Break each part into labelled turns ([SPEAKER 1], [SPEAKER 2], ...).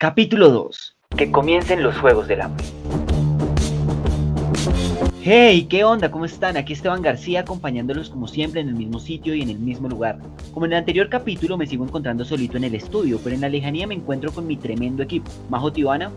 [SPEAKER 1] Capítulo 2. Que comiencen los Juegos del Hambre. Hey, ¿qué onda? ¿Cómo están? Aquí Esteban García acompañándolos como siempre en el mismo sitio y en el mismo lugar. Como en el anterior capítulo me sigo encontrando solito en el estudio, pero en la lejanía me encuentro con mi tremendo equipo. Majo Tibana.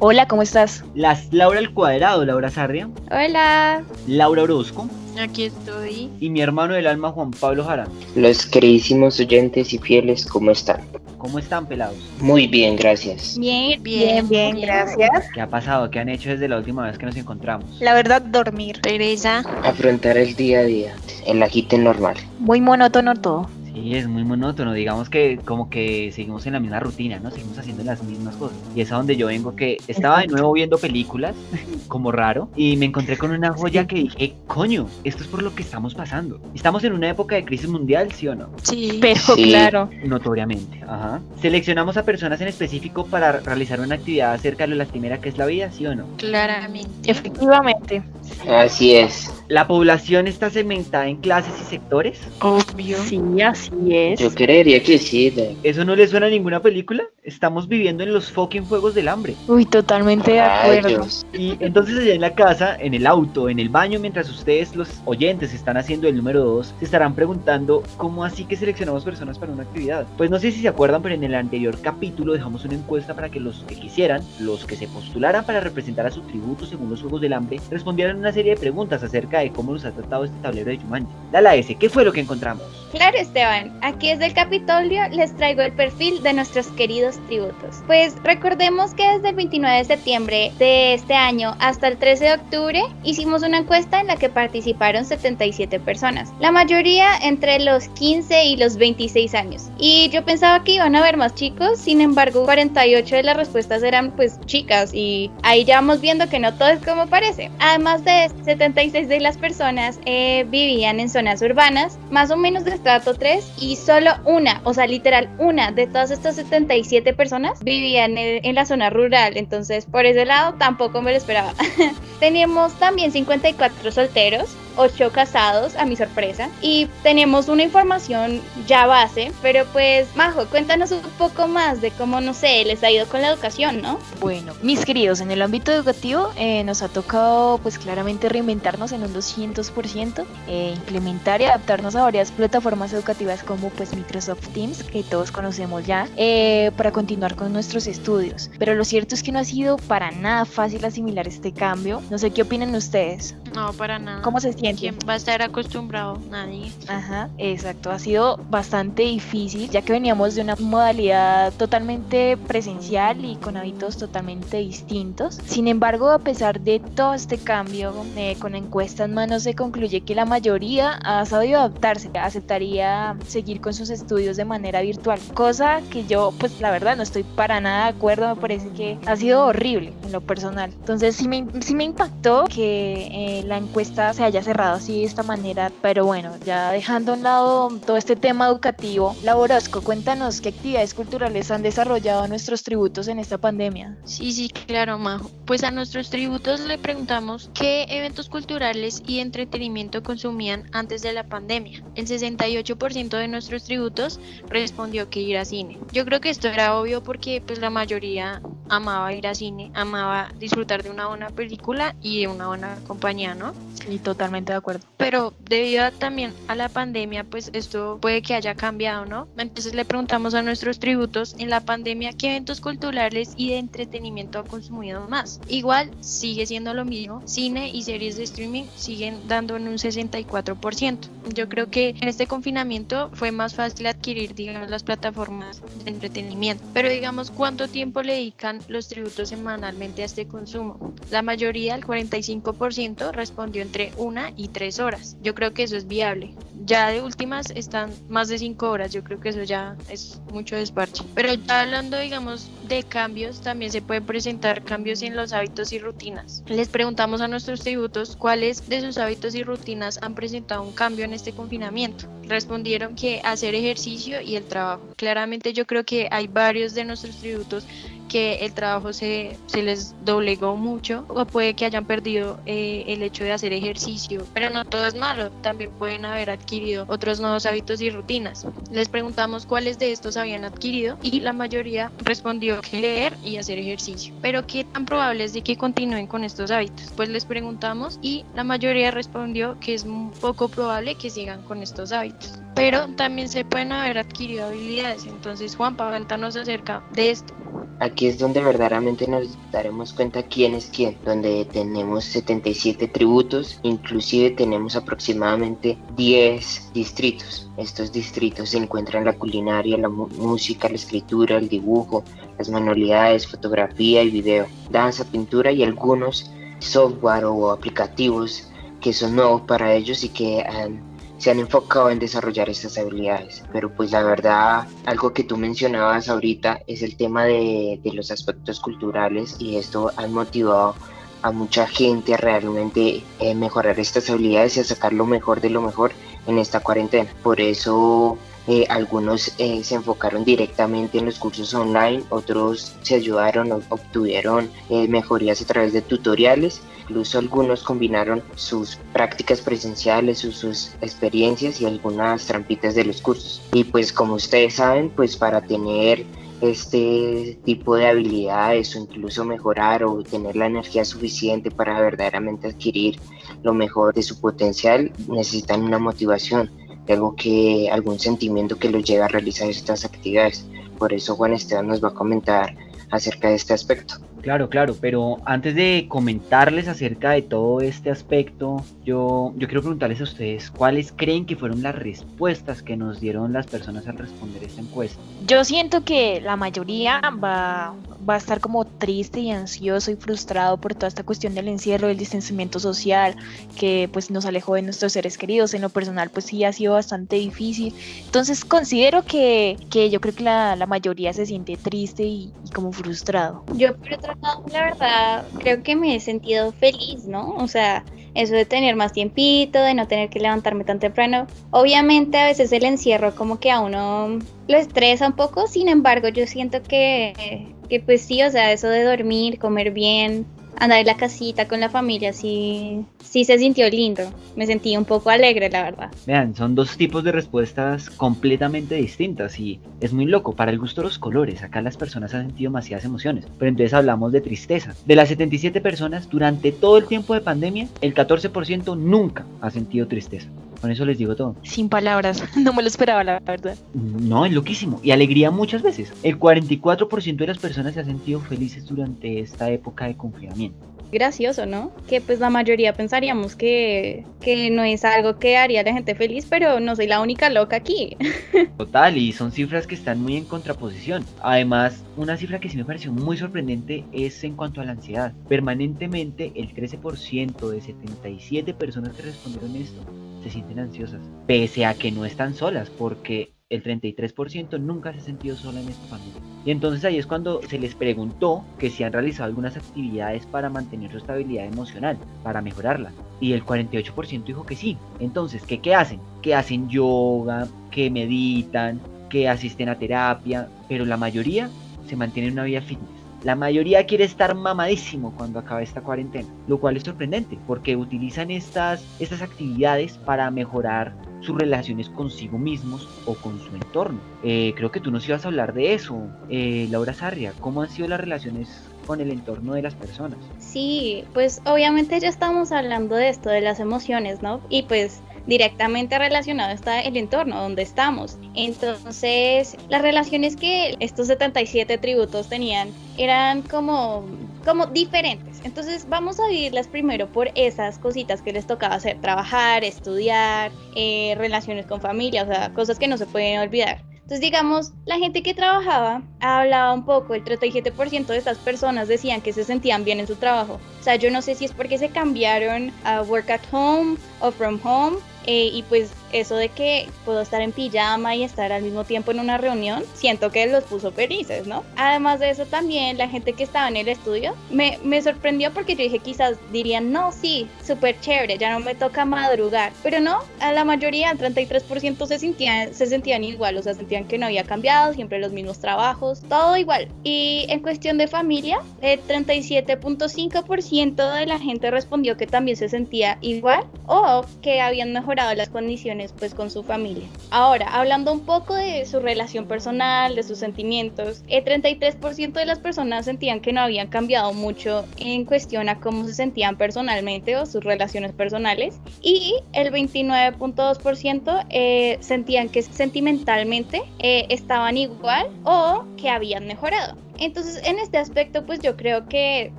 [SPEAKER 2] Hola, ¿cómo estás?
[SPEAKER 1] Las Laura al cuadrado, Laura Sarria.
[SPEAKER 3] Hola.
[SPEAKER 1] Laura Orozco.
[SPEAKER 3] Aquí estoy.
[SPEAKER 1] Y mi hermano del alma Juan Pablo Jara.
[SPEAKER 4] Los queridísimos oyentes y fieles, ¿cómo están?
[SPEAKER 1] ¿Cómo están, pelados?
[SPEAKER 4] Muy bien, gracias.
[SPEAKER 3] Bien,
[SPEAKER 2] Bien, bien, gracias.
[SPEAKER 1] ¿Qué ha pasado? ¿Qué han hecho desde la última vez que nos encontramos?
[SPEAKER 2] La verdad, dormir.
[SPEAKER 3] Teresa.
[SPEAKER 4] Afrontar el día a día, el agite normal.
[SPEAKER 2] Muy monótono todo.
[SPEAKER 1] Sí, es muy monótono, digamos que como que seguimos en la misma rutina, ¿no? Seguimos haciendo las mismas cosas. Y es a donde yo vengo que estaba de nuevo viendo películas, como raro, y me encontré con una joya que dije, coño, esto es por lo que estamos pasando. Estamos en una época de crisis mundial, ¿sí o no?
[SPEAKER 3] Sí.
[SPEAKER 2] Pero
[SPEAKER 4] Sí.
[SPEAKER 2] claro,
[SPEAKER 1] Notoriamente, ajá. Seleccionamos a personas en específico para realizar una actividad acerca de lo lastimera que es la vida, ¿sí o no?
[SPEAKER 3] Claramente.
[SPEAKER 2] efectivamente.
[SPEAKER 4] Así es.
[SPEAKER 1] La población está segmentada en clases y sectores.
[SPEAKER 3] Obvio.
[SPEAKER 2] Sí, así es.
[SPEAKER 4] Yo creería que sí. de-
[SPEAKER 1] ¿Eso no le suena a ninguna película? Estamos viviendo en los fucking Juegos del Hambre.
[SPEAKER 2] Uy, totalmente de acuerdo.
[SPEAKER 1] Y entonces allá en la casa, en el auto, en el baño, mientras ustedes, los oyentes, están haciendo el número 2, se estarán preguntando cómo así que seleccionamos personas para una actividad. Pues no sé si se acuerdan, pero en el anterior capítulo dejamos una encuesta para que los que quisieran, los que se postularan para representar a su tributo según los Juegos del Hambre, respondieran una serie de preguntas acerca de cómo nos ha tratado este tablero de Jumanji. Dala S, ¿qué fue lo que encontramos?
[SPEAKER 5] Claro, Esteban. Aquí desde el Capitolio les traigo el perfil de nuestros queridos tributos. Pues recordemos que desde el 29 de septiembre de este año hasta el 13 de octubre hicimos una encuesta en la que participaron 77 personas. La mayoría entre los 15 y los 26 años. Y yo pensaba que iban a haber más chicos, sin embargo 48 de las respuestas eran pues chicas y ahí ya vamos viendo que no todo es como parece. Además de esto, 76 de las personas eh, vivían en zonas urbanas, más o menos de estrato 3 y solo una, o sea, literal una de todas estas 77 personas vivían en, en la zona rural, entonces por ese lado tampoco me lo esperaba. Teníamos también 54 solteros, 8 casados, a mi sorpresa, y tenemos una información ya base, pero pues, Majo, cuéntanos un poco más de cómo, no sé, les ha ido con la educación, ¿no?
[SPEAKER 2] Bueno, mis queridos, en el ámbito educativo eh, nos ha tocado pues claramente reinventarnos en un 200%, eh, implementar y adaptarnos a varias plataformas educativas como pues Microsoft Teams, que todos conocemos ya, eh, para continuar con nuestros estudios. Pero lo cierto es que no ha sido para nada fácil asimilar este cambio. No sé qué opinan ustedes.
[SPEAKER 3] No, para nada.
[SPEAKER 2] ¿Cómo se sienten?
[SPEAKER 3] ¿Quién va a estar acostumbrado? Nadie.
[SPEAKER 2] Ajá, exacto. Ha sido bastante difícil, ya que veníamos de una modalidad totalmente presencial y con hábitos totalmente distintos. Sin embargo, a pesar de todo este cambio, eh, con encuestas en mano se concluye que la mayoría ha sabido adaptarse, aceptaría seguir con sus estudios de manera virtual, cosa que yo, pues la verdad, no estoy para nada de acuerdo. Me parece que ha sido horrible en lo personal. Entonces, sí me, sí me impactó que eh, la encuesta se haya cerrado así de esta manera, pero bueno, ya dejando a un lado todo este tema educativo, Laborosco, cuéntanos qué actividades culturales han desarrollado nuestros tributos en esta pandemia.
[SPEAKER 3] Sí, sí, claro, Majo. Pues a nuestros tributos le preguntamos qué eventos culturales y entretenimiento consumían antes de la pandemia. El 68% de nuestros tributos respondió que ir a cine. Yo creo que esto era obvio porque pues la mayoría amaba ir a cine, amaba disfrutar de una buena película y de una buena compañía, ¿no?
[SPEAKER 2] Y totalmente de acuerdo.
[SPEAKER 3] Pero debido a- también a la pandemia, pues esto puede que haya cambiado, ¿no? Entonces le preguntamos a nuestros tributos en la pandemia qué eventos culturales y de entretenimiento ha consumido más. Igual sigue siendo lo mismo, cine y series de streaming siguen dando en un 64%. Yo creo que en este confinamiento fue más fácil adquirir, digamos, las plataformas de entretenimiento. Pero digamos, ¿cuánto tiempo le dedican los tributos semanalmente a este consumo? La mayoría, el 45%, respondió entre una y tres horas. Yo creo que eso es viable. Ya de últimas están más de cinco horas. Yo creo que eso ya es mucho desparche. Pero ya hablando, digamos, de cambios, también se pueden presentar cambios en los hábitos y rutinas. Les preguntamos a nuestros tributos cuáles de sus hábitos y rutinas han presentado un cambio en este confinamiento. Respondieron que hacer ejercicio y el trabajo. Claramente yo creo que hay varios de nuestros tributos que el trabajo se, se les doblegó mucho o puede que hayan perdido eh, el hecho de hacer ejercicio, pero no todo es malo, también pueden haber adquirido otros nuevos hábitos y rutinas. Les preguntamos cuáles de estos habían adquirido y la mayoría respondió que leer y hacer ejercicio. Pero ¿qué tan probable es de que continúen con estos hábitos? Pues les preguntamos y la mayoría respondió que es poco probable que sigan con estos hábitos. Pero también se pueden haber adquirido habilidades. Entonces, Juan, cuéntanos acerca de esto.
[SPEAKER 4] Aquí es donde verdaderamente nos daremos cuenta quién es quién, donde tenemos 77 tributos, inclusive tenemos aproximadamente 10 distritos. Estos distritos se encuentran la culinaria, la música, la escritura, el dibujo, las manualidades, fotografía y video, danza, pintura y algunos software o aplicativos que son nuevos para ellos y que han se han enfocado en desarrollar estas habilidades. Pero pues la verdad, algo que tú mencionabas ahorita es el tema de, de los aspectos culturales y esto ha motivado a mucha gente a realmente eh, mejorar estas habilidades y a sacar lo mejor de lo mejor en esta cuarentena. Por eso eh, algunos eh, se enfocaron directamente en los cursos online, otros se ayudaron, obtuvieron mejorías a través de tutoriales incluso algunos combinaron sus prácticas presenciales, sus, experiencias y algunas trampitas de los cursos. Y pues como ustedes saben, pues para tener este tipo de habilidades o incluso mejorar o tener la energía suficiente para verdaderamente adquirir lo mejor de su potencial, necesitan una motivación, algo que, algún sentimiento que los lleve a realizar estas actividades. Por eso Juan Esteban nos va a comentar acerca de este aspecto.
[SPEAKER 1] Claro, claro, pero antes de comentarles acerca de todo este aspecto, yo, yo quiero preguntarles a ustedes cuáles creen que fueron las respuestas que nos dieron las personas al responder esta encuesta.
[SPEAKER 2] Yo siento que la mayoría va, va a estar como triste y ansioso y frustrado por toda esta cuestión del encierro, del distanciamiento social, que pues nos alejó de nuestros seres queridos. En lo personal pues sí ha sido bastante difícil. Entonces considero que, que yo creo que la, la mayoría se siente triste y, y como frustrado.
[SPEAKER 5] Yo por otro lado, la verdad, creo que me he sentido feliz, ¿no? O sea, eso de tener más tiempito, de no tener que levantarme tan temprano. Obviamente a veces el encierro como que a uno lo estresa un poco, sin embargo yo siento que, que pues sí, o sea, eso de dormir, comer bien, andar en la casita con la familia, sí, sí se sintió lindo. Me sentí un poco alegre, la verdad.
[SPEAKER 1] Vean, son dos tipos de respuestas completamente distintas y es muy loco. Para el gusto de los colores, acá las personas han sentido demasiadas emociones. Pero entonces hablamos de tristeza. De las 77 personas, durante todo el tiempo de pandemia, el 14% nunca ha sentido tristeza. Con eso les digo todo.
[SPEAKER 2] Sin palabras, no me lo esperaba, la verdad.
[SPEAKER 1] No, es loquísimo. Y alegría muchas veces. El 44% de las personas se han sentido felices durante esta época de confinamiento
[SPEAKER 5] gracioso, ¿no? Que pues la mayoría pensaríamos que, que no es algo que haría la gente feliz, pero no soy la única loca aquí.
[SPEAKER 1] Total, y son cifras que están muy en contraposición. Además, una cifra que sí me pareció muy sorprendente es en cuanto a la ansiedad. Permanentemente el 13% de 77 personas que respondieron esto se sienten ansiosas, pese a que no están solas, porque el 33% nunca se ha sentido sola en esta familia. Y entonces ahí es cuando se les preguntó que si han realizado algunas actividades para mantener su estabilidad emocional, para mejorarla. Y el 48% dijo que sí. Entonces, ¿qué, ¿qué hacen? Que hacen yoga, que meditan, que asisten a terapia, pero la mayoría se mantiene en una vida fitness. La mayoría quiere estar mamadísimo cuando acaba esta cuarentena, lo cual es sorprendente porque utilizan estas, estas actividades para mejorar sus relaciones consigo mismos o con su entorno. Eh, creo que tú nos ibas a hablar de eso, eh, Laura Sarria, ¿cómo han sido las relaciones con el entorno de las personas?
[SPEAKER 5] Sí, pues obviamente ya estamos hablando de esto, de las emociones, ¿no? Y pues directamente relacionado está el entorno donde estamos. Entonces, las relaciones que estos 77 tributos tenían eran como, como diferentes. Entonces, vamos a dividirlas primero por esas cositas que les tocaba hacer, trabajar, estudiar, eh, relaciones con familia, o sea, cosas que no se pueden olvidar. Entonces, digamos, la gente que trabajaba hablaba un poco, el 37% de estas personas decían que se sentían bien en su trabajo. O sea, yo no sé si es porque se cambiaron a work at home o from home, eh, y pues eso de que puedo estar en pijama y estar al mismo tiempo en una reunión, siento que los puso felices, ¿no? Además de eso también la gente que estaba en el estudio me, me sorprendió porque yo dije quizás dirían, no, sí, súper chévere, ya no me toca madrugar, pero no, a la mayoría, el 33% se sentían, se sentían igual, o sea, sentían que no había cambiado, siempre los mismos trabajos, todo igual. Y en cuestión de familia, el 37.5% de la gente respondió que también se sentía igual o que habían mejorado las condiciones pues con su familia. Ahora, hablando un poco de su relación personal, de sus sentimientos, el 33% de las personas sentían que no habían cambiado mucho en cuestión a cómo se sentían personalmente o sus relaciones personales y el 29.2% eh, sentían que sentimentalmente eh, estaban igual o que habían mejorado. Entonces, en este aspecto, pues yo creo que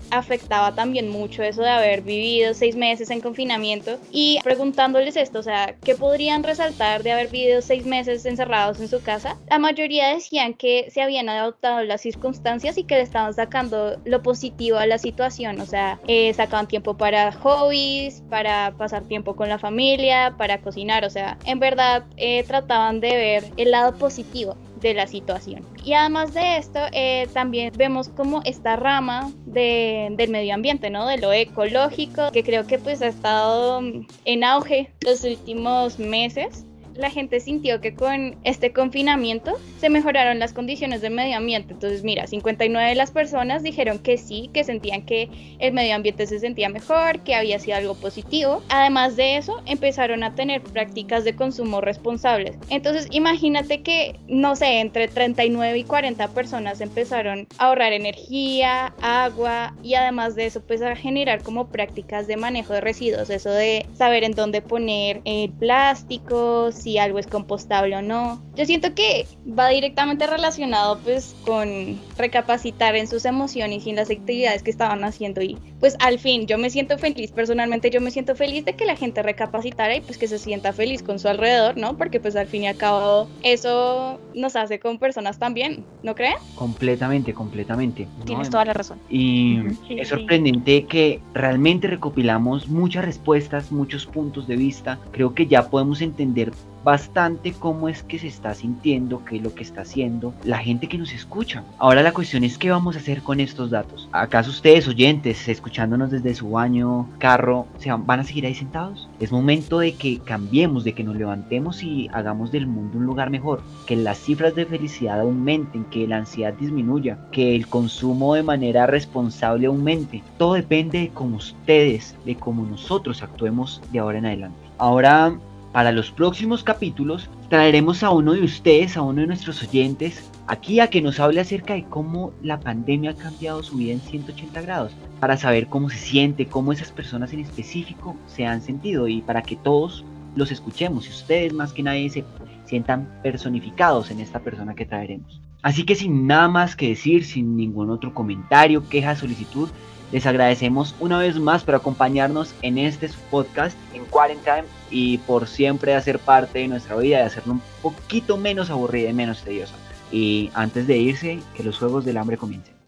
[SPEAKER 5] afectaba también mucho eso de haber vivido seis meses en confinamiento y preguntándoles esto, o sea, ¿qué podrían resaltar de haber vivido seis meses encerrados en su casa? La mayoría decían que se habían adoptado las circunstancias y que le estaban sacando lo positivo a la situación, o sea, eh, sacaban tiempo para hobbies, para pasar tiempo con la familia, para cocinar, o sea, en verdad eh, trataban de ver el lado positivo de la situación. Y además de esto, eh, también vemos como esta rama de, del medio ambiente, ¿no? De lo ecológico, que creo que pues ha estado en auge los últimos meses la gente sintió que con este confinamiento se mejoraron las condiciones del medio ambiente. Entonces, mira, 59 de las personas dijeron que sí, que sentían que el medio ambiente se sentía mejor, que había sido algo positivo. Además de eso, empezaron a tener prácticas de consumo responsables. Entonces, imagínate que, no sé, entre 39 y 40 personas empezaron a ahorrar energía, agua y además de eso, pues a generar como prácticas de manejo de residuos, eso de saber en dónde poner el plástico, si algo es compostable o no. Yo siento que va directamente relacionado pues con recapacitar en sus emociones y en las actividades que estaban haciendo y pues al fin yo me siento feliz, personalmente yo me siento feliz de que la gente recapacitara y pues que se sienta feliz con su alrededor, ¿no? Porque pues al fin y al cabo eso nos hace con personas también, ¿no creen?
[SPEAKER 1] Completamente, completamente.
[SPEAKER 2] Tienes toda la razón.
[SPEAKER 1] Y es sorprendente que realmente recopilamos muchas respuestas, muchos puntos de vista. Creo que ya podemos entender bastante cómo es que se está sintiendo, qué es lo que está haciendo la gente que nos escucha. Ahora la cuestión es qué vamos a hacer con estos datos. ¿Acaso ustedes oyentes, escuchándonos desde su baño, carro, se van, a seguir ahí sentados? Es momento de que cambiemos, de que nos levantemos y hagamos del mundo un lugar mejor, que las cifras de felicidad aumenten, que la ansiedad disminuya, que el consumo de manera responsable aumente. Todo depende de cómo ustedes, de cómo nosotros actuemos de ahora en adelante. Ahora para los próximos capítulos traeremos a uno de ustedes, a uno de nuestros oyentes, aquí a que nos hable acerca de cómo la pandemia ha cambiado su vida en 180 grados, para saber cómo se siente, cómo esas personas en específico se han sentido y para que todos los escuchemos y ustedes más que nadie se sientan personificados en esta persona que traeremos. Así que sin nada más que decir, sin ningún otro comentario, queja, solicitud, les agradecemos una vez más por acompañarnos en este podcast en Quarantine y por siempre hacer parte de nuestra vida y hacerlo un poquito menos aburrida y menos tediosa. Y antes de irse, que los Juegos del Hambre comiencen.